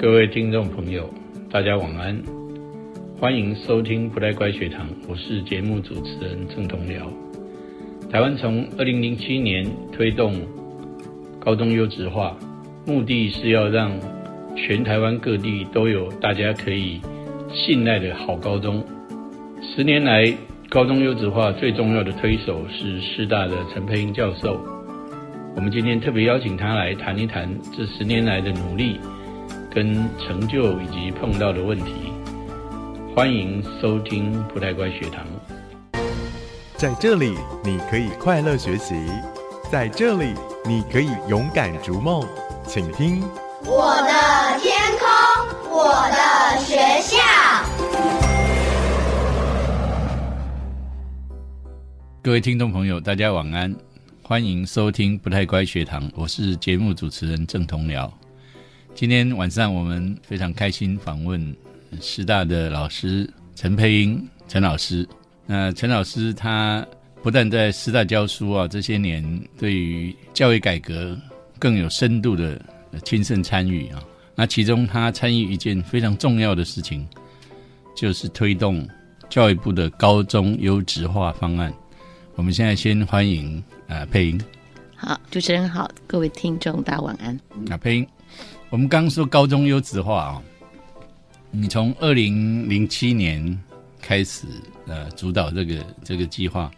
各位听众朋友，大家晚安，欢迎收听不太乖学堂，我是节目主持人郑同僚。台湾从二零零七年推动高中优质化，目的是要让全台湾各地都有大家可以信赖的好高中。十年来，高中优质化最重要的推手是师大的陈佩英教授。我们今天特别邀请他来谈一谈这十年来的努力、跟成就以及碰到的问题。欢迎收听不太乖学堂。在这里，你可以快乐学习；在这里，你可以勇敢逐梦。请听我的天空，我的学校。各位听众朋友，大家晚安。欢迎收听不太乖学堂，我是节目主持人郑同僚。今天晚上我们非常开心访问师大的老师陈佩英陈老师。那陈老师他不但在师大教书啊，这些年对于教育改革更有深度的亲身参与啊。那其中他参与一件非常重要的事情，就是推动教育部的高中优质化方案。我们现在先欢迎。啊，佩英好，主持人好，各位听众大家晚安。啊，佩英，我们刚说高中优质化啊，你从二零零七年开始呃主导这个这个计划，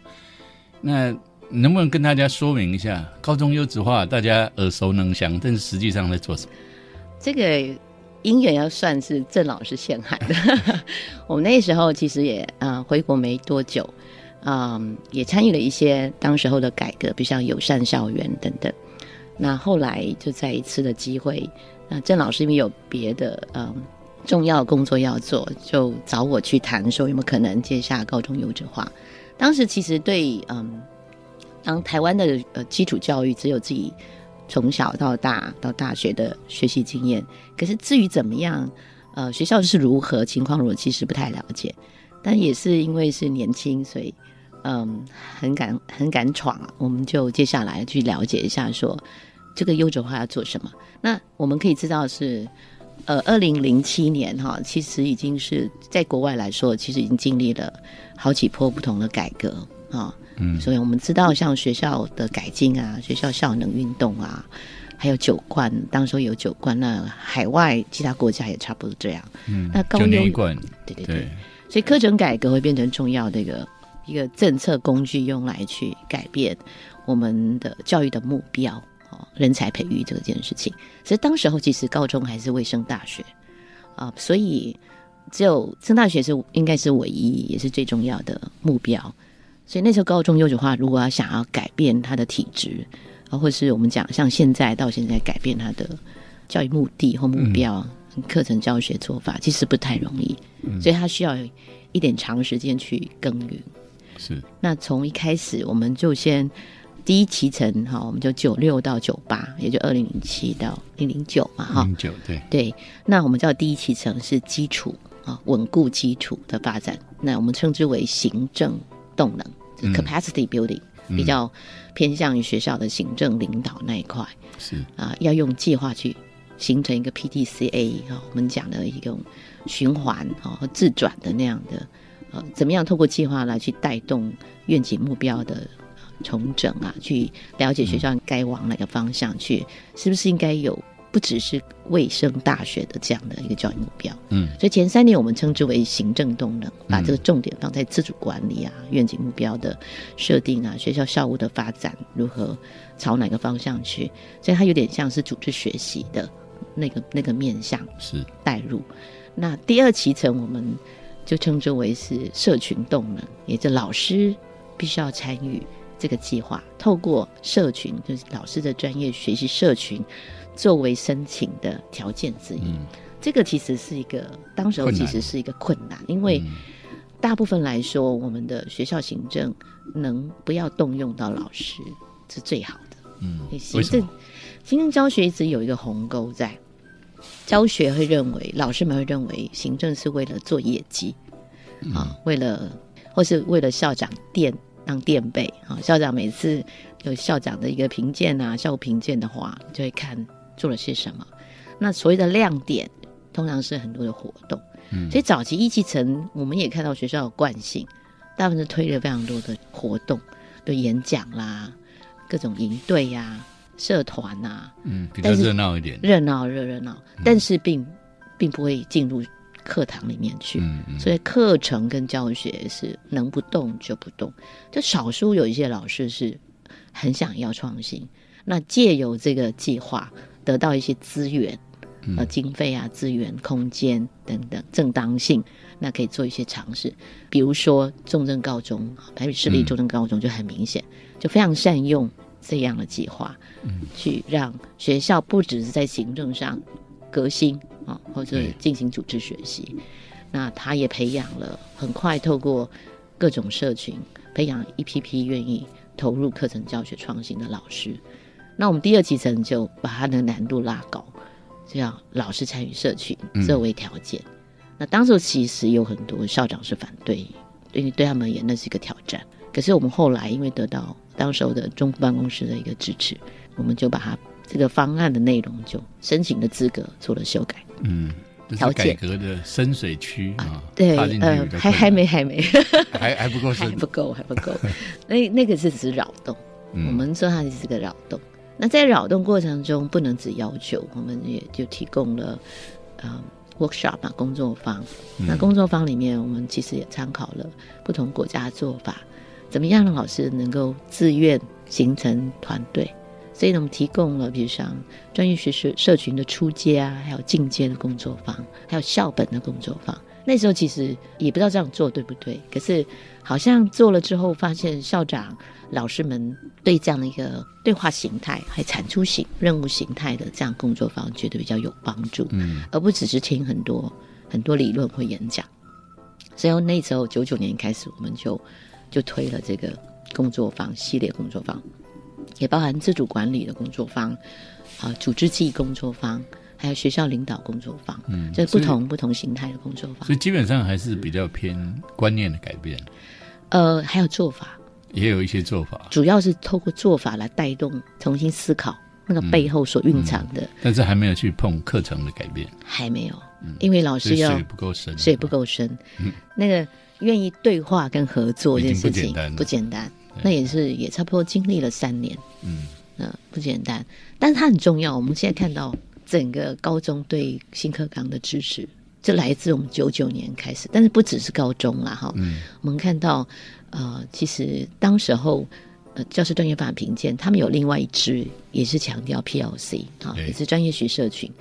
那能不能跟大家说明一下高中优质化？大家耳熟能详，但是实际上在做什么？这个因缘要算是郑老师陷害的。我们那时候其实也啊回国没多久。嗯，也参与了一些当时候的改革，比如像友善校园等等。那后来就在一次的机会，那郑老师因为有别的嗯重要工作要做，就找我去谈，说有没有可能接下高中优质化。当时其实对嗯，当台湾的呃基础教育只有自己从小到大到大学的学习经验，可是至于怎么样，呃，学校是如何情况，我其实不太了解。但也是因为是年轻，所以。嗯，很敢很敢闯！我们就接下来去了解一下，说这个优质化要做什么。那我们可以知道是，呃，二零零七年哈，其实已经是在国外来说，其实已经经历了好几波不同的改革啊。嗯，所以我们知道，像学校的改进啊，学校效能运动啊，还有九冠，当时有九冠，那海外其他国家也差不多这样。嗯，那高优冠，对对对，所以课程改革会变成重要的一个。一个政策工具用来去改变我们的教育的目标，哦，人才培育这件事情。所以当时候其实高中还是未升大学啊，所以只有升大学是应该是唯一也是最重要的目标。所以那时候高中优质化，如果要想要改变他的体质啊，或是我们讲像现在到现在改变他的教育目的或目标、课程教学做法，其实不太容易。所以他需要一点长时间去耕耘。是，那从一开始我们就先第一期程哈，我们就九六到九八，也就二零零七到零零九嘛哈。零九对对，那我们叫第一期程是基础啊，稳固基础的发展，那我们称之为行政动能 （capacity building），比较偏向于学校的行政领导那一块。是啊，要用计划去形成一个 PDCA 啊，我们讲的一种循环啊和自转的那样的。呃，怎么样透过计划来去带动愿景目标的重整啊？去了解学校该往哪个方向去，是不是应该有不只是卫生大学的这样的一个教育目标？嗯，所以前三年我们称之为行政动能，把这个重点放在自主管理啊、愿景目标的设定啊、学校校务的发展如何朝哪个方向去，所以它有点像是组织学习的那个那个面向是带入。那第二期程我们。就称之为是社群动能，也就老师必须要参与这个计划，透过社群，就是老师的专业学习社群，作为申请的条件之一。这个其实是一个当时候其实是一个困难，因为大部分来说，我们的学校行政能不要动用到老师是最好的。嗯，行政行政教学一直有一个鸿沟在。教学会认为，老师们会认为，行政是为了做业绩，啊，为了或是为了校长垫当垫背啊。校长每次有校长的一个评鉴啊，校务评鉴的话，就会看做了些什么。那所谓的亮点通常是很多的活动。嗯所以早期一期层，我们也看到学校的惯性，大部分是推了非常多的活动，对演讲啦、各种营队呀、社团呐、嗯，比较热闹一点。热闹热热闹，但是并并不会进入课堂里面去。嗯嗯，所以课程跟教学是能不动就不动，就少数有一些老师是很想要创新，那借由这个计划得到一些资源，嗯呃，经费啊、资源、空间等等正当性，那可以做一些尝试。比如说重症高中，台北市立嗯重症高中就很明显，就非常善用这样的计划，嗯去让学校不只是在行政上革新啊，或者进行组织学习，那他也培养了很快透过各种社群培养一批批愿意投入课程教学创新的老师。那我们第二期层就把它的难度拉高，这样老师参与社群嗯作为条件。那当时其实有很多校长是反对，因为对他们而言那是一个挑战。可是我们后来因为得到当时候的中部办公室的一个支持，我们就把它这个方案的内容就申请的资格做了修改。嗯，这是改革的深水区啊，对呃还还没还没 还还不够深还不够还不够，那那个是只是扰动。嗯我们说它是个扰动。那在扰动过程中，不能只要求，我们也就提供了呃 workshop 嘛工作坊。嗯那工作坊里面，我们其实也参考了不同国家的做法，怎么样让老师能够自愿形成团队。所以呢，我们提供了，比如像专业学社社群的初阶啊，还有进阶的工作坊，还有校本的工作坊。那时候其实也不知道这样做对不对，可是好像做了之后，发现校长、老师们对这样的一个对话形态、还产出型任务形态的这样工作坊，觉得比较有帮助，嗯而不只是听很多很多理论或演讲。所以那时候九九年开始，我们就就推了这个工作坊系列工作坊，也包含自主管理的工作坊，啊、组织记忆工作坊，还有学校领导工作坊，嗯这不同不同形态的工作坊。所。以基本上还是比较偏观念的改变，呃，还有做法，也有一些做法，主要是透过做法来带动重新思考那个背后所蕴藏的，但是还没有去碰课程的改变，还没有，因为老师要水不够深，水不够深，那个愿意对话跟合作这件事情不简单不简单，那也是也差不多经历了三年，嗯呃，不简单，但是它很重要。我们现在看到整个高中对新课纲的支持，这来自我们九九年开始，但是不只是高中啦，哈，嗯我们看到，呃，其实当时候，呃，教师专业发展评鉴，他们有另外一支也是强调 PLC 啊，也是专业学社群，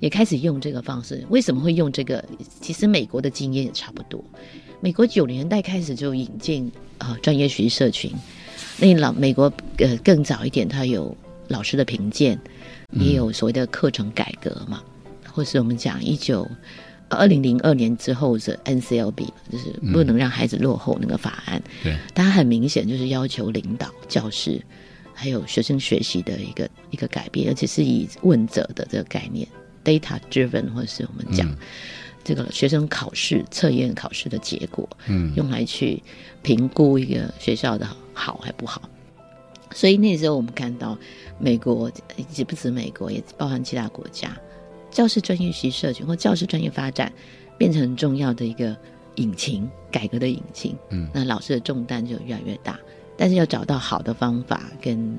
也开始用这个方式。为什么会用这个？其实美国的经验也差不多。美国九零年代开始就引进呃专业学习社群，那老美国呃更早一点，它有老师的评鉴，也有所谓的课程改革嘛，或是我们讲一九二零零二年之后的 NCLB，就是不能让孩子落后那个法案，对，它很明显就是要求领导、教师还有学生学习的一个一个改变，而且是以问责的这个概念 （data driven） 或者是我们讲、嗯这个学生考试、测验考试的结果，嗯用来去评估一个学校的好还不好。所以那时候我们看到美国，也不止美国，也包含其他国家，教师专业学习社群或教师专业发展变成很重要的一个引擎，改革的引擎。嗯那老师的重担就越来越大，但是要找到好的方法，跟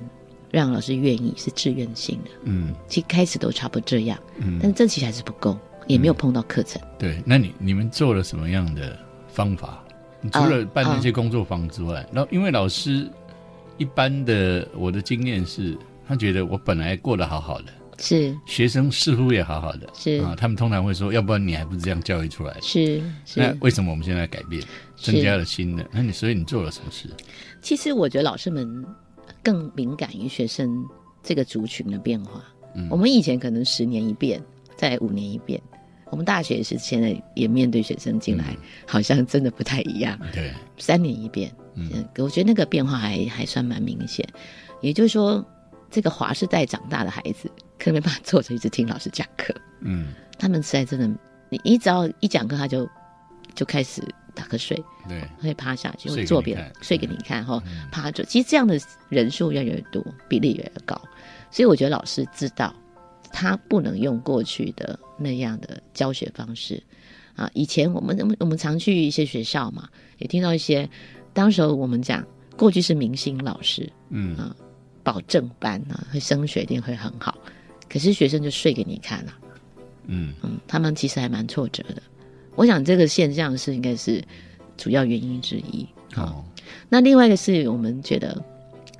让老师愿意是自愿性的。嗯其实开始都差不多这样，嗯但是这其实还是不够，也没有碰到课程。对，那你你们做了什么样的方法？你除了办那些工作坊之外，然后因为老师一般的我的经验是，他觉得我本来过得好好的，是学生似乎也好好的，是啊，他们通常会说，要不然你还不是这样教育出来的？是是，那为什么我们现在改变，增加了新的？那你所以你做了什么事？其实我觉得老师们更敏感于学生这个族群的变化。嗯我们以前可能十年一变，再五年一变。我们大学也是现在也面对学生进来，好像真的不太一样。对，三年一变，嗯嗯，我觉得那个变化还还算蛮明显。也就是说，这个华世代长大的孩子，可能没办法坐着一直听老师讲课。嗯，他们实在真的，你你只要一讲课，他就就开始打瞌睡，对，会趴下去，睡给会做别的你看，睡给你看哈，趴着。其实这样的人数越来越多，比例越来越高，所以我觉得老师知道他不能用过去的那样的教学方式啊。以前我们我们我们常去一些学校嘛，也听到一些，当时候我们讲过去是明星老师，嗯啊，保证班啊，会升学一定会很好，可是学生就睡给你看了、嗯嗯，他们其实还蛮挫折的。我想这个现象是应该是主要原因之一。哦，那另外一个是我们觉得，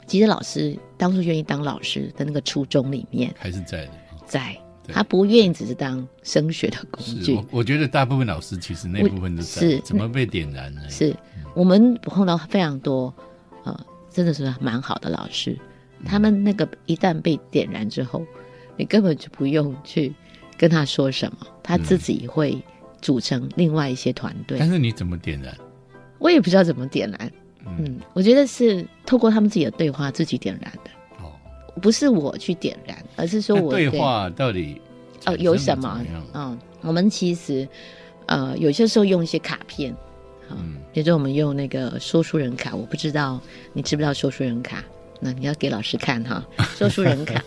其实老师当初愿意当老师的那个初衷里面，还是在的。哦在他不愿意只是当升学的工具是我，我觉得大部分老师其实那部分都在是怎么被点燃呢？是我们碰到非常多，呃，真的是蛮好的老师，他们那个一旦被点燃之后，你根本就不用去跟他说什么，他自己会组成另外一些团队。但是你怎么点燃？我也不知道怎么点燃，嗯，我觉得是透过他们自己的对话自己点燃的，哦，不是我去点燃，而是说我对话到底呃有什么？嗯，我们其实呃有些时候用一些卡片，啊嗯比如说我们用那个说书人卡，我不知道你知不知道说书人卡，那你要给老师看哈，说书人卡。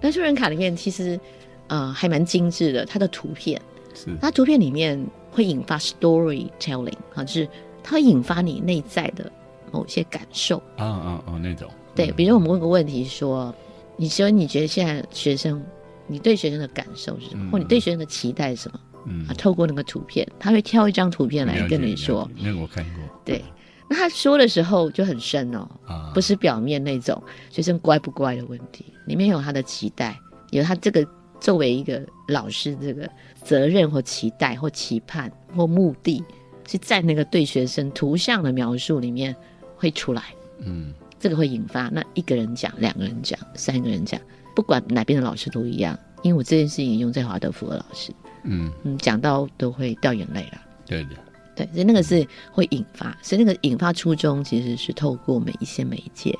那说书人卡里面其实呃还蛮精致的，它的图片，是。它图片里面会引发 storytelling 啊，就是它会引发你内在的某些感受。啊啊啊那种。对，比如我们问个问题说，你说你觉得现在学生，你对学生的感受是什么，嗯。或你对学生的期待是什么？嗯。啊，透过那个图片，他会挑一张图片来跟你说，那个我看过。对。那他说的时候就很深哦，啊，不是表面那种学生乖不乖的问题，里面有他的期待，有他这个作为一个老师这个责任或期待或期盼或目的，是在那个对学生图像的描述里面会出来。嗯这个会引发那一个人讲、两个人讲、三个人讲，不管哪边的老师都一样。因为我这件事情用在华德福的老师，嗯嗯，讲到都会掉眼泪了。对的对，所以那个是会引发，所以那个引发初衷其实是透过每一些媒介，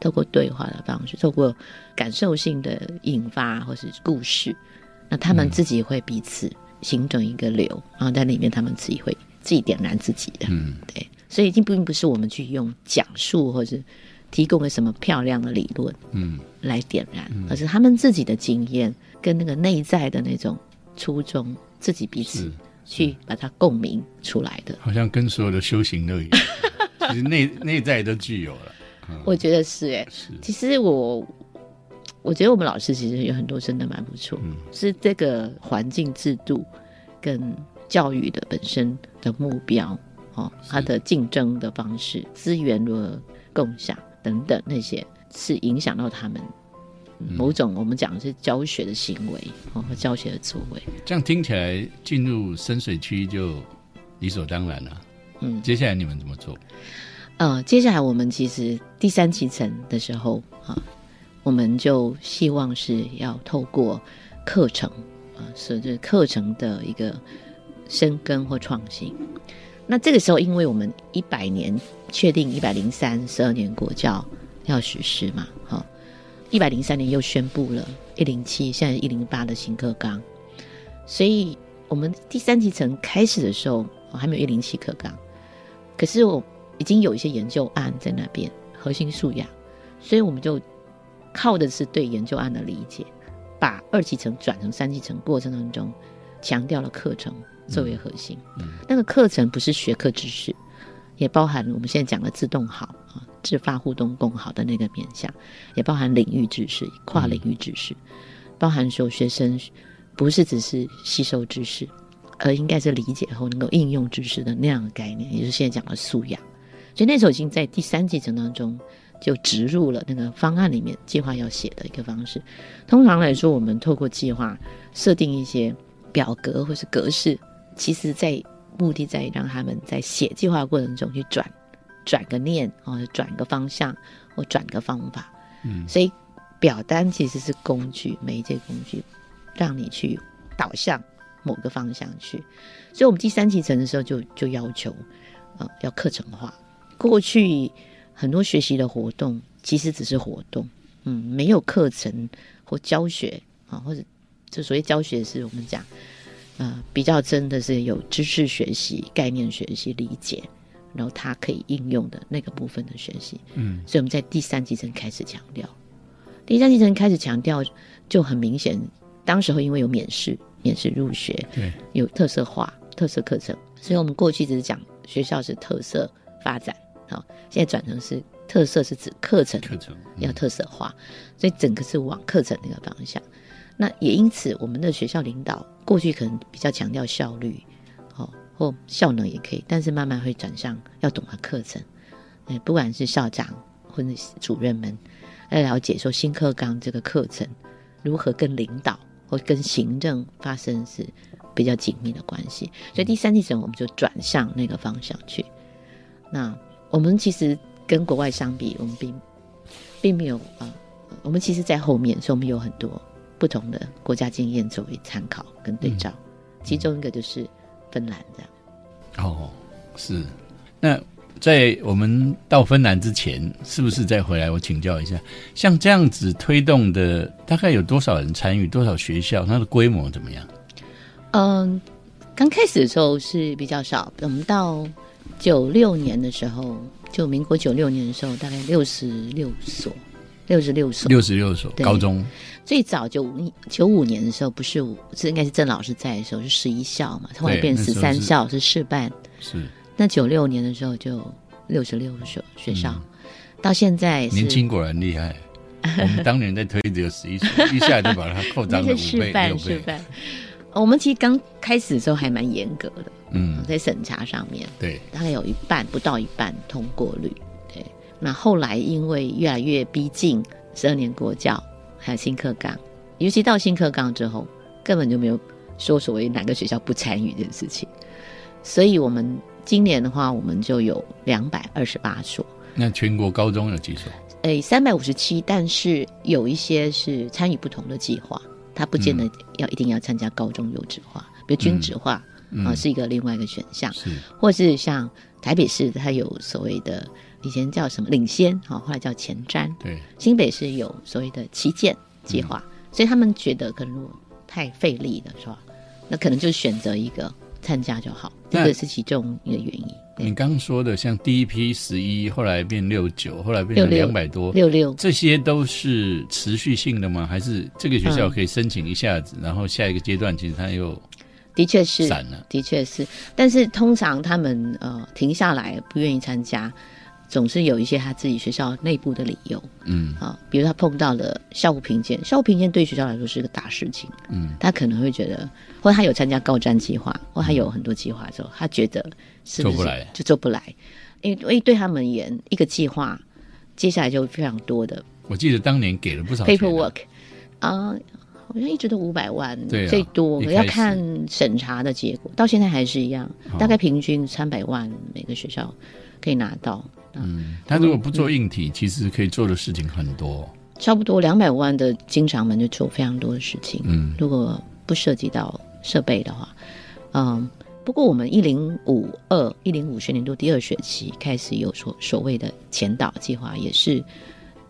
透过对话的方式，透过感受性的引发或是故事，那他们自己会彼此形成一个流，然后在里面他们自己会自己点燃自己的。嗯对，所以已经并不是我们去用讲述或是提供了什么漂亮的理论嗯来点燃，而是他们自己的经验跟那个内在的那种初衷，自己彼此去把它共鸣出来的。好像跟所有的修行都一样，其实内 内在都具有了。我觉得是哎、是。其实我我觉得我们老师其实有很多真的蛮不错，嗯。是这个环境制度跟教育的本身的目标哦，它的竞争的方式、资源如何共享等等那些，是影响到他们嗯。某种我们讲的是教学的行为哦和教学的作为。这样听起来，进入深水区就理所当然了。嗯。接下来你们怎么做？呃，接下来我们其实第三期层的时候啊，我们就希望是要透过课程啊，是就是课程的一个深耕或创新。那这个时候，因为我们一百年确定一百零三十二年国教要实施嘛，哈、一百零三年又宣布了一零七，现在一零八的新课纲，所以我们第三级层开始的时候，还没有一零七课纲，可是我已经有一些研究案在那边，核心素养，所以我们就靠的是对研究案的理解，把二级层转成三级层过程当中，强调了课程作为核心。那个课程不是学科知识，也包含我们现在讲的自动好啊、自发互动共好的那个面向，也包含领域知识、跨领域知识，包含说学生不是只是吸收知识，而应该是理解后能够应用知识的那样的概念，也就是现在讲的素养。所以那时候已经在第三阶层当中就植入了那个方案里面计划要写的一个方式。通常来说，我们透过计划设定一些表格或是格式，其实在目的在于让他们在写计划过程中去转转个念，或者转个方向，或转个方法。嗯所以表单其实是工具，媒介工具，让你去导向某个方向去。所以我们第三期层的时候就就要求，呃，要课程化。过去很多学习的活动其实只是活动，嗯，没有课程或教学啊，或者就所谓教学是我们讲，呃，比较真的是有知识学习、概念学习、理解，然后它可以应用的那个部分的学习。嗯。所以我们在第三集层开始强调，第三集层开始强调，就很明显当时候因为有免试，免试入学，对，有特色化、特色课程，所以我们过去只是讲学校是特色发展，好，现在转成是特色是指课程课程要特色化，所以整个是往课程那个方向。那也因此，我们的学校领导过去可能比较强调效率，哦，或效能也可以，但是慢慢会转向要懂得课程。嗯，不管是校长或者主任们，要了解说新课纲这个课程如何跟领导或跟行政发生是比较紧密的关系。所以第三季程我们就转向那个方向去。那我们其实跟国外相比，我们并并没有啊、呃我们其实在后面，所以我们有很多不同的国家经验作为参考跟对照。其中一个就是芬兰这样。哦，是。那在我们到芬兰之前，是不是再回来？我请教一下，像这样子推动的，大概有多少人参与？多少学校？它的规模怎么样？嗯，刚开始的时候是比较少，我们到九六年的时候，就民国九六年的时候，大概六十六所，六十六所。六十六所高中，最早九五九五年的时候，不是我是应该是郑老师在的时候是十一校嘛，后来变十三校是试办。是那九六年的时候就六十六所学校，到现在年轻果然厉害。我们当年在推只有十一所，一下就把它扩那张了五倍、是示范六倍。示范。我们其实刚开始的时候还蛮严格的，嗯，在审查上面，对，大概有一半不到一半通过率。对，那后来因为越来越逼近十二年国教，还有新课纲，尤其到新课纲之后，根本就没有说所谓哪个学校不参与这件事情。所以我们今年的话，我们就有两百二十八所，那全国高中有几所？诶，三百五十七，但是有一些是参与不同的计划，它不见得要、一定要参加高中优质化，比如军职化啊、嗯是一个另外一个选项。是或是像台北市，它有所谓的以前叫什么领先，好，后来叫前瞻。对，新北市有所谓的旗舰计划，所以他们觉得可能太费力了，是吧？那可能就选择一个参加就好，这个是其中一个原因。你刚刚说的，像第一批十一，后来变六九，后来变成两百多，六六这些都是持续性的吗？还是这个学校嗯可以申请一下子，然后下一个阶段其实它又的确是散了？的确是，但是通常他们呃停下来不愿意参加，总是有一些他自己学校内部的理由。嗯。啊，比如他碰到了校务评鉴，校务评鉴对学校来说是个大事情，嗯，他可能会觉得，或他有参加高战计划，或他有很多计划的时候，他觉得是不是做不来。就做不来，因为因为对他们而言，一个计划接下来就非常多的我记得当年给了不少 paperwork 啊、好像一直都五百万，最多要看审查的结果，到现在还是一样，哦大概平均三百万每个学校可以拿到，嗯，他如果不做硬体，其实可以做的事情很多。差不多两百万的经常们就做非常多的事情。嗯如果不涉及到设备的话，嗯，不过我们一零五二一零五学年度第二学期开始有所所谓的前导计划，也是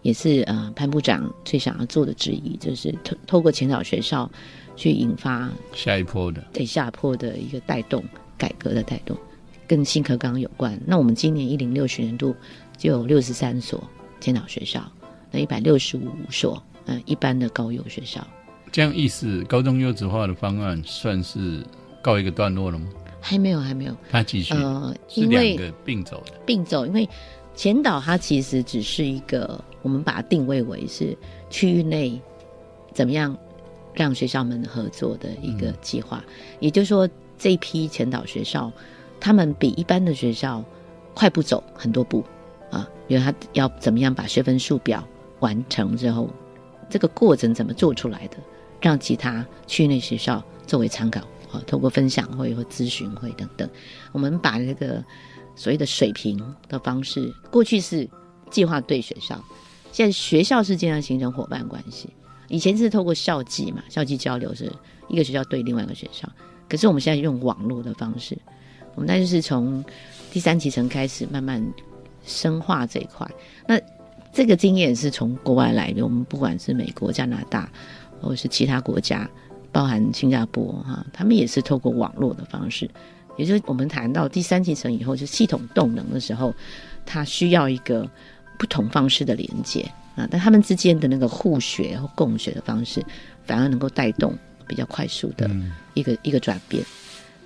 也是呃潘部长最想要做的之一，就是透透过前导学校去引发下一波的，对下坡的一个带动，改革的带动，跟新课纲有关。那我们今年一零六学年度就有六十三所前导学校，那一百六十五所呃一般的高优学校。这样意思，高中优质化的方案算是告一个段落了吗？还没有，还没有。他继续、呃，因为两个并走的，并走，因为前导它其实只是一个，我们把它定位为是区域内怎么样让学校们合作的一个计划。也就是说，这一批前导学校，他们比一般的学校快步走很多步啊，比如他要怎么样把学分数表完成之后，这个过程怎么做出来的，让其他区内学校作为参考啊，透过分享会或咨询会等等，我们把这个所谓的水平的方式，过去是计划对学校，现在学校之间要形成伙伴关系。以前是透过校际嘛，校际交流是一个学校对另外一个学校，可是我们现在用网络的方式，我们那就是从第三期层开始慢慢深化这一块。那这个经验是从国外来的，我们不管是美国、加拿大，或是其他国家，包含新加坡哈，他们也是透过网络的方式。也就是我们谈到第三级层以后，就系统动能的时候，它需要一个不同方式的连接。啊，但他们之间的那个互学和共学的方式，反而能够带动比较快速的嗯。一个、一个转变。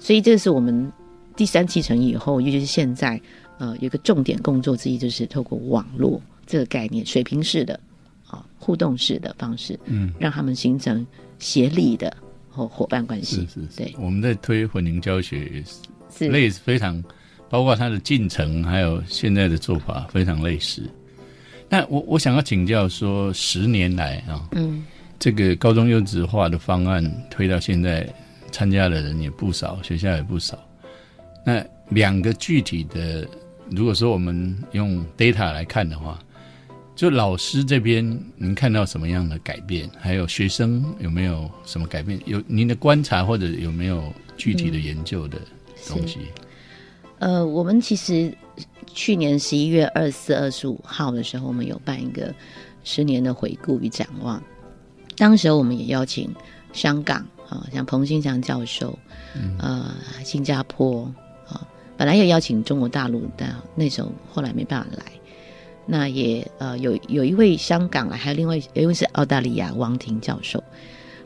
所以这是我们第三继承以后，尤其是现在，呃，有一个重点工作之一，就是透过网络这个概念，水平式的啊、互动式的方式，嗯，让他们形成协力的或伙伴关系。是是是对，我们在推混龄教学也是是类似，非常包括它的进程，还有现在的做法非常类似。那我我想要请教说，十年来啊，嗯这个高中优质化的方案推到现在，参加的人也不少，学校也不少。那两个具体的，如果说我们用 data 来看的话，就老师这边您看到什么样的改变？还有学生有没有什么改变？有您的观察或者有没有具体的研究的东西？呃，我们其实去年十一月二十四、二十五号的时候，我们有办一个十年的回顾与展望。当时我们也邀请香港啊，像彭新祥教授，呃，新加坡啊，本来也邀请中国大陆，但那时候后来没办法来。那也呃有有一位香港来，还有另外有一位是澳大利亚王婷教授。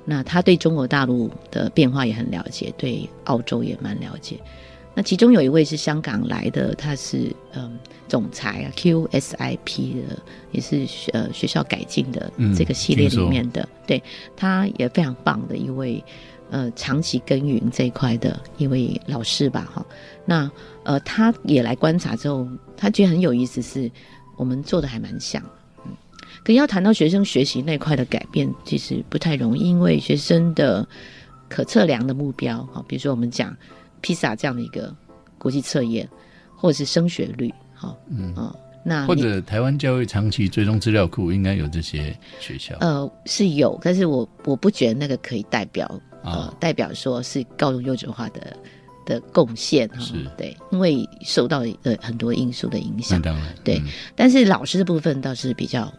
那他对中国大陆的变化也很了解，对澳洲也蛮了解。那其中有一位是香港来的，他是嗯总裁啊，QSIP 的，也是学呃学校改进的嗯这个系列里面的，对，他也非常棒的一位呃长期耕耘这一块的一位老师吧，哈。那呃他也来观察之后，他觉得很有意思是，我们做的还蛮像。嗯可要谈到学生学习那块的改变，其实不太容易，因为学生的可测量的目标，哈，比如说我们讲 PISA 这样的一个国际测验，或者是升学率，哈，嗯。啊、那或者台湾教育长期追踪资料库应该有这些学校。呃是有，但是我我不觉得那个可以代表呃啊，代表说是高中优质化的的贡献哈，对，因为受到呃很多因素的影响，当然对嗯。但是老师的部分倒是比较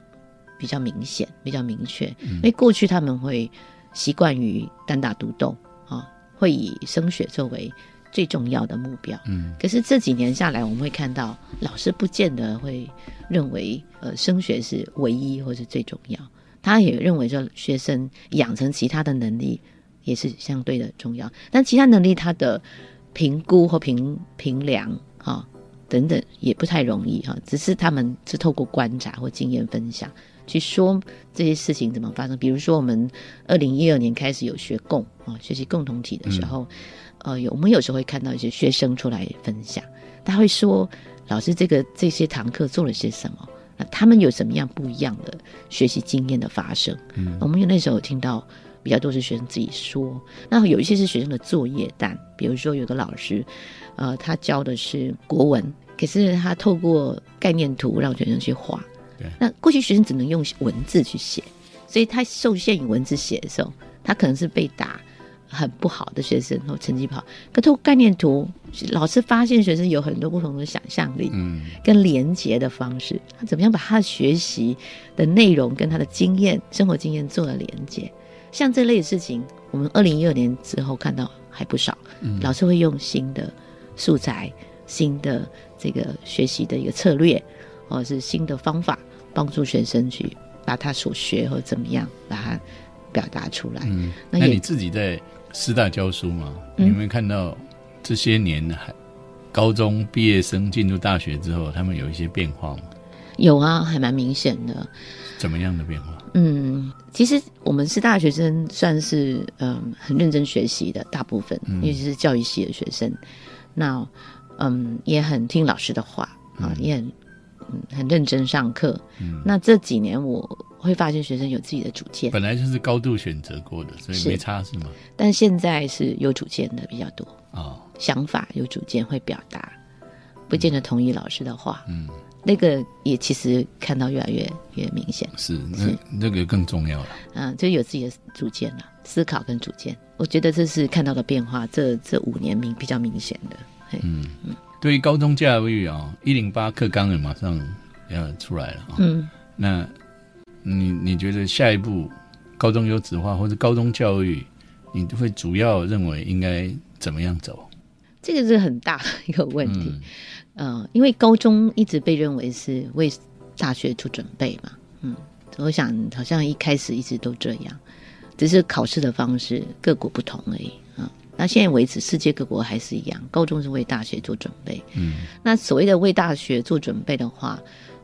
比较明显、比较明确，嗯。因为过去他们会习惯于单打独斗啊，会以升学作为最重要的目标。嗯，可是这几年下来，我们会看到老师不见得会认为呃升学是唯一或是最重要，他也认为说学生养成其他的能力也是相对的重要，但其他能力他的评估或评评量啊、等等也不太容易哈、只是他们是透过观察或经验分享去说这些事情怎么发生。比如说，我们二零一二年开始有学共啊、学习共同体的时候，呃，有我们有时候会看到一些学生出来分享，他会说：“老师，这个这些堂课做了些什么？那他们有什么样不一样的学习经验的发生？”嗯，我们有那时候有听到比较多是学生自己说，那有一些是学生的作业单，比如说有个老师，呃，他教的是国文，可是他透过概念图让学生去画对。那过去学生只能用文字去写，所以他受限于文字写的时候，他可能是被打很不好的学生，然后成绩不好。可透过概念图，老师发现学生有很多不同的想象力，嗯跟连接的方式，他怎么样把他的学习的内容跟他的经验、生活经验做了连接？像这类的事情，我们二零一二年之后看到还不少，嗯老师会用新的素材、新的这个学习的一个策略，或者是新的方法，帮助学生去把他所学或怎么样把它表达出来。嗯。那那你自己在师大教书嘛？嗯你有没有看到这些年还高中毕业生进入大学之后，他们有一些变化吗？有啊，还蛮明显的。怎么样的变化？嗯，其实我们是大学生算是嗯很认真学习的，大部分，尤其是教育系的学生，那嗯也很听老师的话啊，也很嗯很认真上课。那这几年我会发现学生有自己的主见，本来就是高度选择过的，所以是。没差是吗？但现在是有主见的比较多，啊、想法有主见会表达，不见得同意老师的话。嗯，那个也其实看到越来越越明显。是那那个更重要了。嗯，就有自己的主见了，思考跟主见，我觉得这是看到的变化，这这五年明比较明显的。嘿对于高中教育啊，一零八课纲也马上要出来了啊。嗯，那你你觉得下一步高中优质化或者高中教育，你会主要认为应该怎么样走？这个是很大的一个问题。嗯呃，因为高中一直被认为是为大学做准备嘛，嗯，我想好像一开始一直都这样。只是考试的方式各国不同而已啊。那现在为止，世界各国还是一样，高中是为大学做准备。嗯，那所谓的为大学做准备的话，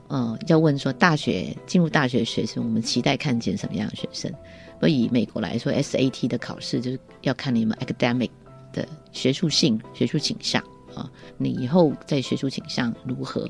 呃，要问说大学进入大学的学生，我们期待看见什么样的学生？所以美国来说，SAT 的考试就是要看你们 academic 的学术性、学术倾向啊，你以后在学术倾向如何？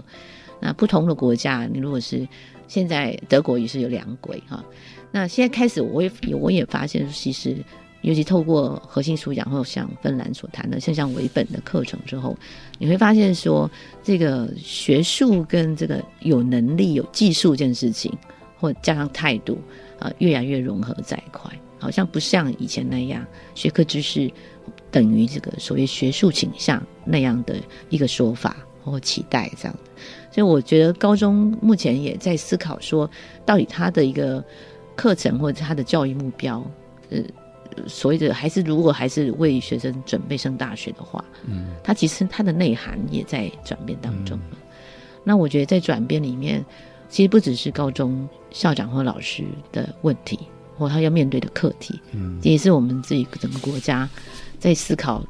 那不同的国家，你如果是现在德国也是有两轨哈，那现在开始我也我也发现，其实尤其透过核心素养，或像芬兰所谈的，像像维本的课程之后，你会发现说，这个学术跟这个有能力、有技术这件事情，或加上态度啊，越来越融合在一块，好像不像以前那样，学科知识等于这个所谓学术倾向那样的一个说法或期待这样的。所以我觉得高中目前也在思考说，到底他的一个课程或者他的教育目标，呃，所谓的还是如果还是为学生准备上大学的话，嗯，它其实它的内涵也在转变当中。那我觉得在转变里面，其实不只是高中校长或老师的问题，或他要面对的课题，嗯，也是我们自己整个国家在思考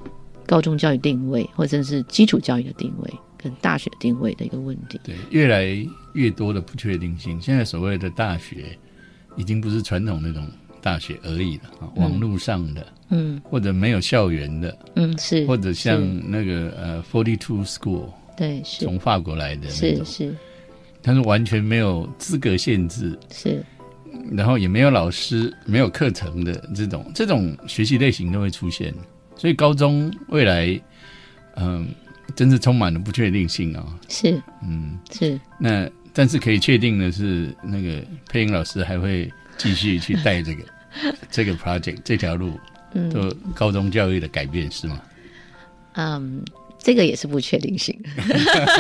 高中教育定位，或者是基础教育的定位。跟大学定位的一个问题，对，越来越多的不确定性。现在所谓的大学，已经不是传统那种大学而已了啊，网络上的，嗯，或者没有校园的，嗯，是，或者像那个呃，Forty Two School，对，是。从法国来的那是种，是它是完全没有资格限制，是，然后也没有老师、没有课程的这种这种学习类型都会出现，所以高中未来，嗯、真是充满了不确定性啊、是嗯，是，那但是可以确定的是，那个配音老师还会继续去带这个 这个 project 这条路，嗯。做高中教育的改变是吗？嗯，这个也是不确定性，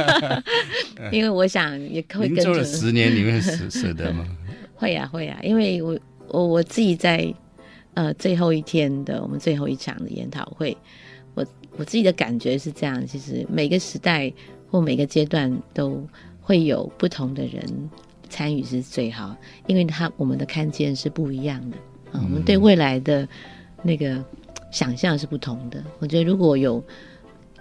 因为我想也会您做了十年，你会舍舍得吗？会呀、会呀、因为我我我自己在呃最后一天的我们最后一场的研讨会，我我自己的感觉是这样，其实每个时代或每个阶段都会有不同的人参与是最好，因为他我们的看见是不一样的啊，我们对未来的那个想象是不同的。我觉得如果有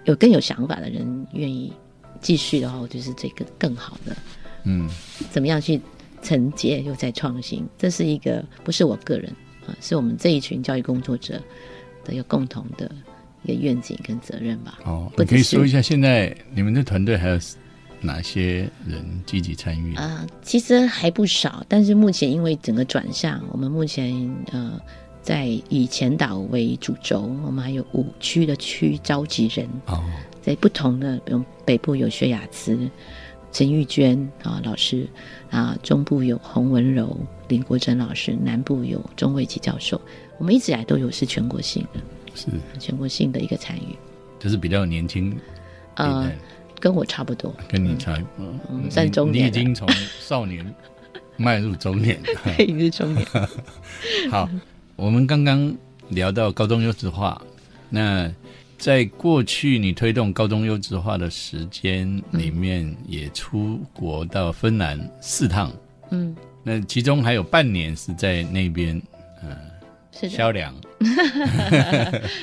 有更有想法的人愿意继续的话，我觉得是这个更好的。嗯，怎么样去承接又再创新，这是一个不是我个人啊，是我们这一群教育工作者的一个共同的一个愿景跟责任吧。哦，可以说一下现在你们的团队还有哪些人积极参与？啊、其实还不少，但是目前因为整个转向，我们目前呃在以前岛为主轴，我们还有五区的区召集人，哦，在不同的，比如北部有薛雅慈、陈玉娟啊老师啊，中部有洪文柔、林国珍老师，南部有钟卫奇教授。我们一直以来都有是全国性的、是，全国性的一个参与，就是比较年轻，呃，跟我差不多，跟你差，嗯嗯算中你年了已经从少年 迈入中年了。已经中年。好，我们刚刚聊到高中优质化，那在过去你推动高中优质化的时间里面，也出国到芬兰四趟，嗯，那其中还有半年是在那边是的，消凉，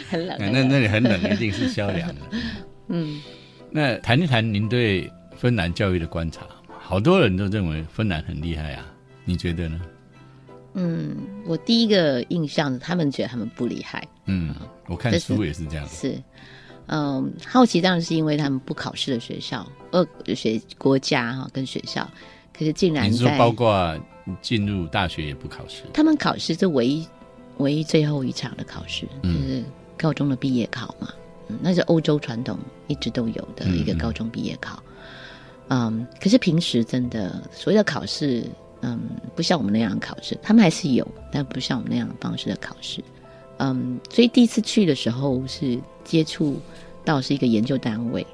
很冷。那那里很冷，一定是消凉的。嗯那谈一谈您对芬兰教育的观察，好多人都认为芬兰很厉害啊，你觉得呢？嗯，我第一个印象他们觉得他们不厉害，嗯，我看书也是这样。是，嗯，好奇当然是因为他们不考试的学校，呃，学国家哈跟学校，可是竟然你是说包括进入大学也不考试？他们考试是唯一唯一最后一场的考试，就嗯是高中的毕业考嘛，嗯，那是欧洲传统一直都有的嗯一个高中毕业考，嗯，可是平时真的所有的考试，嗯，不像我们那样考试，他们还是有，但不像我们那样的方式的考试，嗯，所以第一次去的时候是接触到是一个研究单位，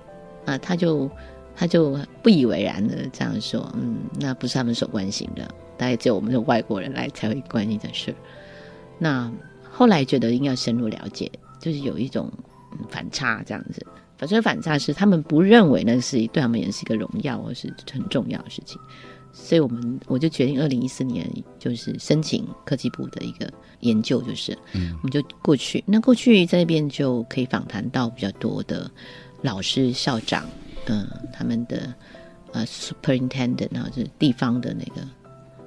啊，他就他就不以为然的这样说，嗯，那不是他们所关心的，大概只有我们这外国人来才会关心的事。那后来觉得应该要深入了解，就是有一种反差这样子。反正反差是他们不认为那是对他们也是一个荣耀或是很重要的事情，所以我们我就决定二零一四年就是申请科技部的一个研究，就是嗯我们就过去，那过去在那边就可以访谈到比较多的老师、校长，嗯、他们的呃 superintendent，然后就是地方的那个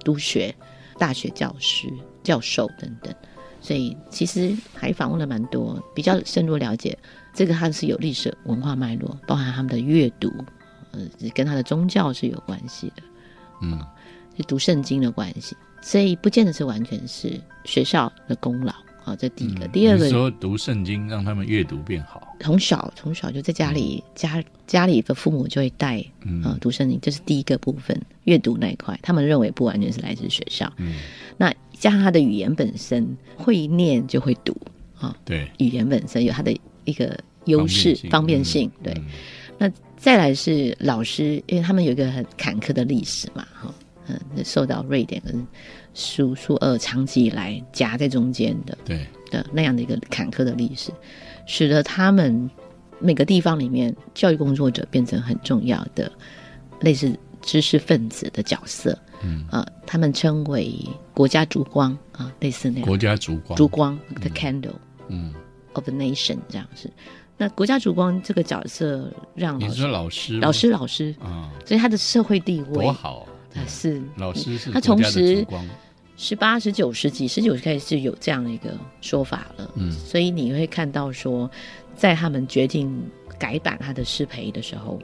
督学、大学教师、教授等等，所以其实还访问了蛮多，比较深入了解这个它是有历史文化脉络，包含他们的阅读，呃，跟他的宗教是有关系的。嗯是读圣经的关系，所以不见得是完全是学校的功劳。啊，这第一个。嗯第二个，说读圣经让他们阅读变好，从小从小就在家里、家家里的父母就会带嗯啊、读圣经，这是第一个部分，阅读那一块，他们认为不完全是来自学校。嗯，那加上他的语言本身会念就会读啊、对，语言本身有它的一个优势方便性，对。嗯那再来是老师，因为他们有一个很坎坷的历史嘛，哈，嗯，受到瑞典跟苏苏俄长期以来夹在中间的对，的那样的一个坎坷的历史，使得他们每个地方里面教育工作者变成很重要的类似知识分子的角色，嗯，呃，他们称为国家烛光啊，类似那样。国家烛光，烛光 the candle 嗯，of the nation 这样是。那国家烛光这个角色让老师你说老师老师老师，啊，所以他的社会地位多好是。老师是他国家的同时，十八、十九世纪，十九开始是有这样的一个说法了。嗯。所以你会看到说，在他们决定改版他的师培的时候，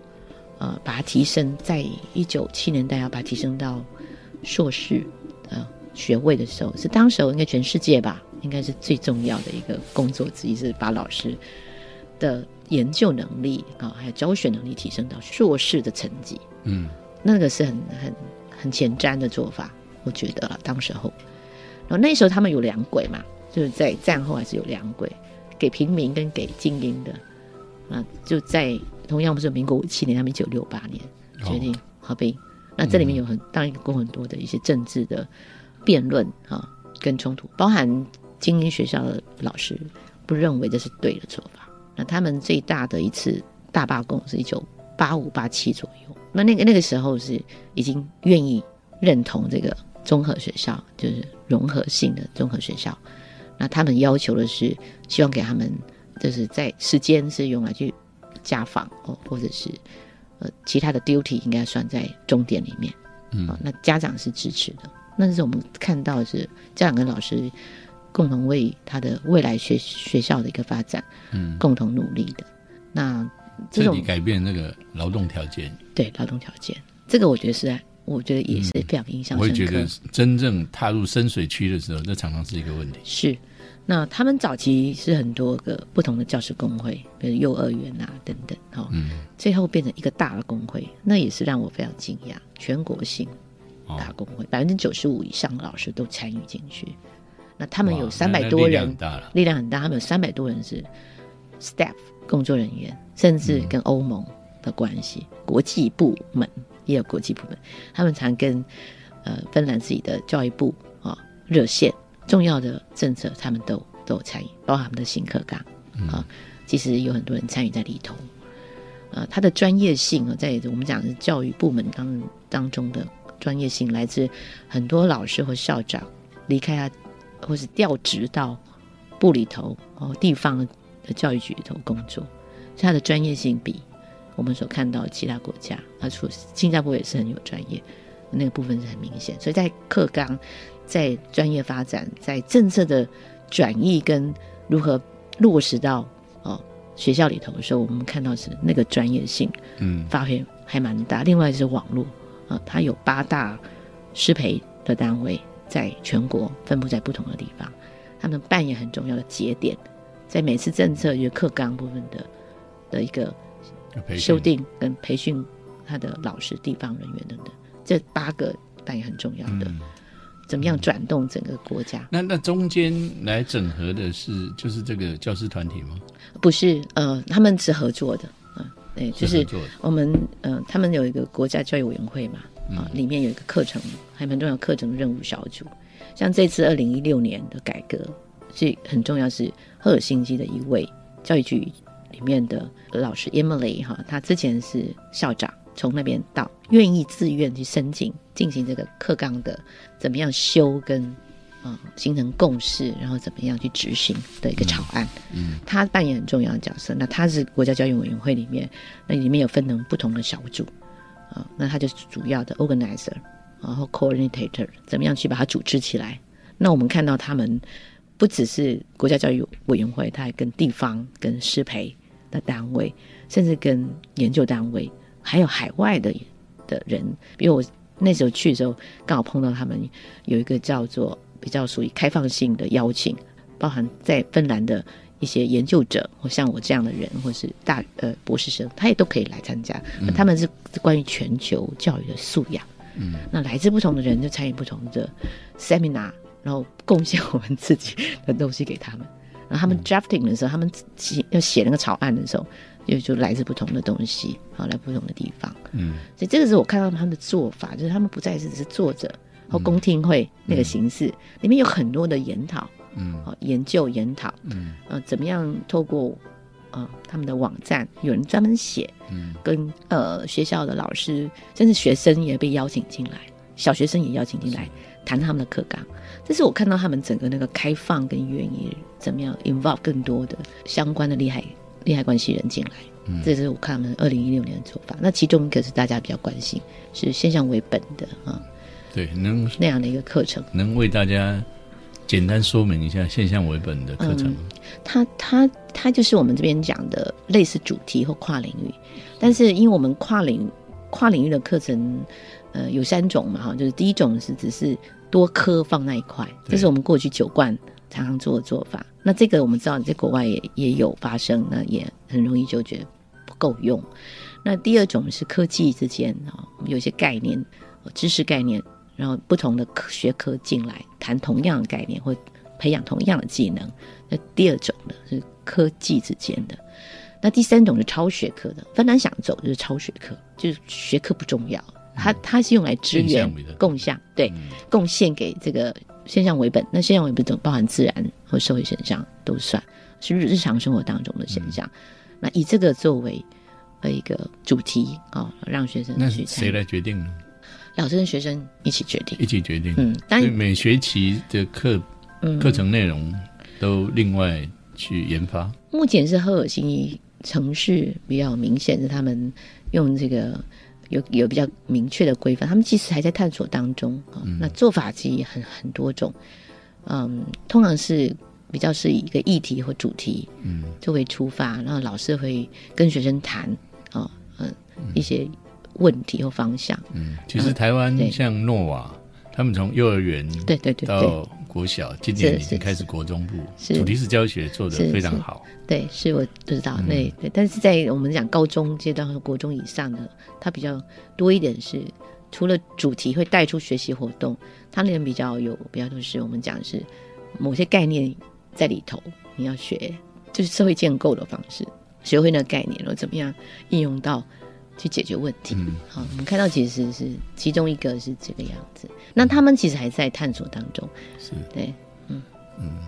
呃，把它提升，在一九七年代要把它提升到硕士呃学位的时候，是当时候应该全世界吧，应该是最重要的一个工作之一，是把老师的研究能力啊、还有教学能力提升到硕士的成绩。嗯那个是很很很前瞻的做法，我觉得了。当时候，然后那时候他们有两轨嘛，就是在战后还是有两轨，给平民跟给精英的。啊，就在同样不是民国五七年，他们一九六八年决定合并。那这里面有很当然有很多的一些政治的辩论啊，跟冲突，包含精英学校的老师不认为这是对的做法。那他们最大的一次大罢工是一九八五八七左右。那那个那个时候是已经愿意认同这个综合学校，就是融合性的综合学校。那他们要求的是，希望给他们就是在时间是用来去家访哦，或者是呃其他的 duty 应该算在终点里面。嗯哦，那家长是支持的。那是我们看到的是家长跟老师共同为他的未来学学校的一个发展嗯，共同努力的。那这种改变那个劳动条件，对劳动条件，这个我觉得是，我觉得也是非常印象深刻。我也觉得真正踏入深水区的时候，这常常是一个问题。是，那他们早期是很多个不同的教师工会，比如幼儿园啊等等，哦，嗯，最后变成一个大的工会，那也是让我非常惊讶，全国性哦大工会，百分之九十五以上的老师都参与进去。那他们有哇三百多人力量很大，他们有三百多人是 staff 工作人员，甚至跟欧盟的关系，国际部门也有国际部门，他们常跟呃芬兰自己的教育部啊、热线重要的政策，他们都都有参与，包含他们的新课纲啊，其实有很多人参与在里头。呃，他的专业性啊，在我们讲的是教育部门当当中的专业性，来自很多老师和校长离开他，或是调职到部里头哦地方的教育局里头工作，所以他的专业性比我们所看到的其他国家，啊，除新加坡也是很有专业，那个部分是很明显。所以在课纲、在专业发展、在政策的转移跟如何落实到哦学校里头的时候，我们看到是那个专业性嗯发挥还蛮大。另外是网络啊，它有八大师培的单位在全国分布在不同的地方，他们扮演很重要的节点，在每次政策与课纲部分的的一个修订跟培训他的老师、地方人员等等，这八个扮演很重要的，嗯怎么样转动整个国家？那那中间来整合的是就是这个教师团体吗？不是呃，他们是合作的，嗯、对，就是我们呃，他们有一个国家教育委员会嘛，啊、里面有一个课程，还蛮重要课程任务小组。像这次二零一六年的改革是很重要，是赫尔辛基的一位教育局里面的老师 Emily 哈，他之前是校长，从那边到愿意自愿去申请进行这个课纲的怎么样修跟啊、形成共识，然后怎么样去执行的一个草案。嗯，他扮演很重要的角色。那他是国家教育委员会里面，那里面有分成不同的小组啊、那他就是主要的 organizer，然后 coordinator，怎么样去把它组织起来？那我们看到他们不只是国家教育委员会，他还跟地方、跟师培的单位，甚至跟研究单位，还有海外的的人。比如我那时候去的时候，刚好碰到他们有一个叫做比较属于开放性的邀请，包含在芬兰的一些研究者，或像我这样的人，或是大呃博士生，他也都可以来参加。那他们是是关于全球教育的素养。嗯，那来自不同的人就参与不同的 seminar，然后贡献我们自己的东西给他们。然后他们 drafting 的时候，他们写要写那个草案的时候，就就来自不同的东西，好来不同的地方。嗯，所以这个是我看到他们的做法，就是他们不再是只是坐着或公听会那个形式，里面有很多的研讨，嗯，好研究研讨，嗯，呃，怎么样透过呃他们的网站，有人专门写，嗯，跟呃学校的老师，甚至学生也被邀请进来，小学生也邀请进来谈他们的课纲。这是我看到他们整个那个开放跟愿意怎么样 involve 更多的相关的利害利害关系人进来。嗯这是我看他们二零一六年的做法。那其中一个是大家比较关心，是现象为本的啊对，能那样的一个课程。能为大家简单说明一下现象为本的课程吗？它它它就是我们这边讲的类似主题或跨领域，但是因为我们跨领跨领域的课程，呃，有三种嘛哈，就是第一种是只是多科放那一块，这是我们过去九冠常常做的做法。那这个我们知道你在国外也也有发生，那也很容易就觉得不够用。那第二种是科技之间啊，有些概念、呃知识概念，然后不同的科学科进来谈同样的概念或培养同样的技能。那第二种呢是科技之间的，那第三种是超学科的。芬兰想走就是超学科，就是学科不重要，它它是用来支援共享，对，嗯贡献给这个现象为本。那现象为本中包含自然和社会现象都算是日日常生活当中的现象。那以这个作为呃一个主题啊、让学生那去参与，谁来决定呢？老师跟学生一起决定一。起决定。嗯，当然，所以每学期的课嗯，课程内容都另外去研发。目前是赫尔辛基城市比较明显是他们用这个有有比较明确的规范，他们其实还在探索当中啊、那做法其实很很多种，嗯，通常是比较是以一个议题或主题嗯作为出发，然后老师会跟学生谈啊，嗯、一些问题和方向。嗯，其实台湾像诺瓦，他们从幼儿园对对到国小，今年已经开始国中部，是主题式教学做得是是非常好。对，是我知道，嗯对对，但是在我们讲高中阶段和国中以上的，它比较多一点是，除了主题会带出学习活动，它那边比较有比较多是我们讲是某些概念在里头，你要学就是社会建构的方式，学会那个概念，然后怎么样应用到去解决问题。嗯好，我们看到其实是其中一个是这个样子，那他们其实还在探索当中，是对，嗯嗯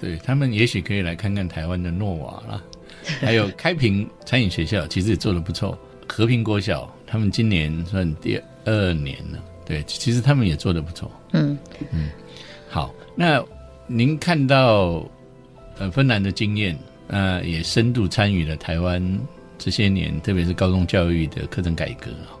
对他们也许可以来看看台湾的诺瓦啦，还有开平餐饮学校，其实也做得不错。和平国小他们今年算第二年了，对，其实他们也做得不错。嗯嗯。好，那您看到呃芬兰的经验，呃，也深度参与了台湾这些年，特别是高中教育的课程改革啊。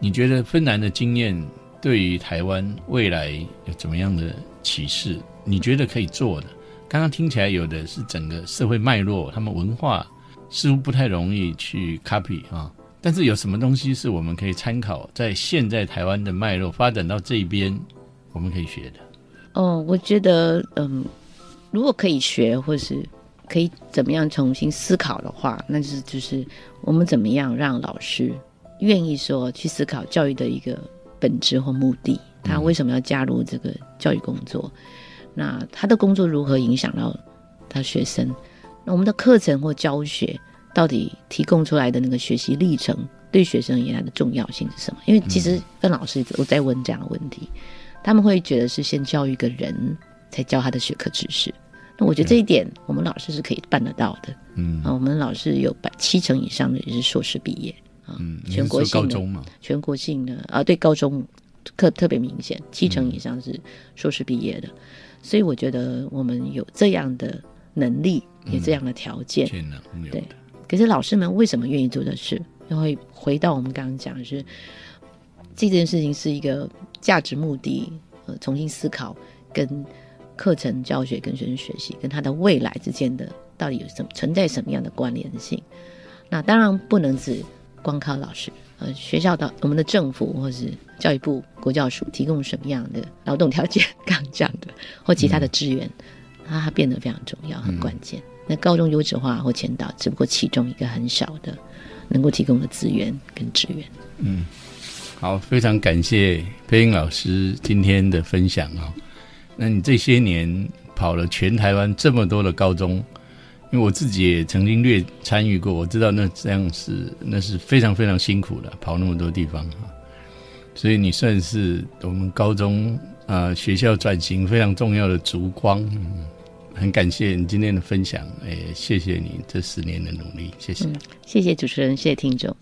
你觉得芬兰的经验对于台湾未来有怎么样的启示？你觉得可以做的？刚刚听起来有的是整个社会脉络，他们文化似乎不太容易去 copy 啊。但是有什么东西是我们可以参考，在现在台湾的脉络发展到这边，我们可以学的？哦，我觉得，嗯，如果可以学，或是可以怎么样重新思考的话，那就是就是我们怎么样让老师愿意说去思考教育的一个本质或目的，他为什么要加入这个教育工作？那他的工作如何影响到他学生？那我们的课程或教学到底提供出来的那个学习历程，对学生而言它的重要性是什么？因为其实跟老师我在问这样的问题。他们会觉得是先教育一个人，才教他的学科知识。那我觉得这一点，我们老师是可以办得到的。嗯。啊，我们老师有百七成以上的也是硕士毕业啊，嗯，全国性全国性的啊，对高中特特别明显，七成以上是硕士毕业的，所以我觉得我们有这样的能力，有这样的条件，对，可是老师们为什么愿意做的事？就会回到我们刚刚讲的是，这件事情是一个价值目的，呃，重新思考跟课程教学跟学生学习跟他的未来之间的到底有什么存在什么样的关联性？那当然不能只光靠老师，呃，学校的我们的政府或是教育部国教署提供什么样的劳动条件，刚刚讲的或其他的资源，它它变得非常重要，很关键。那高中优质化或前导，只不过其中一个很小的能够提供的资源跟资源。好，非常感谢飞英老师今天的分享啊、那你这些年跑了全台湾这么多的高中，因为我自己也曾经略参与过，我知道那这样是那是非常非常辛苦的，跑那么多地方啊。所以你算是我们高中啊、学校转型非常重要的烛光。嗯，很感谢你今天的分享，也谢谢你这十年的努力，谢谢。谢谢主持人，谢谢听众。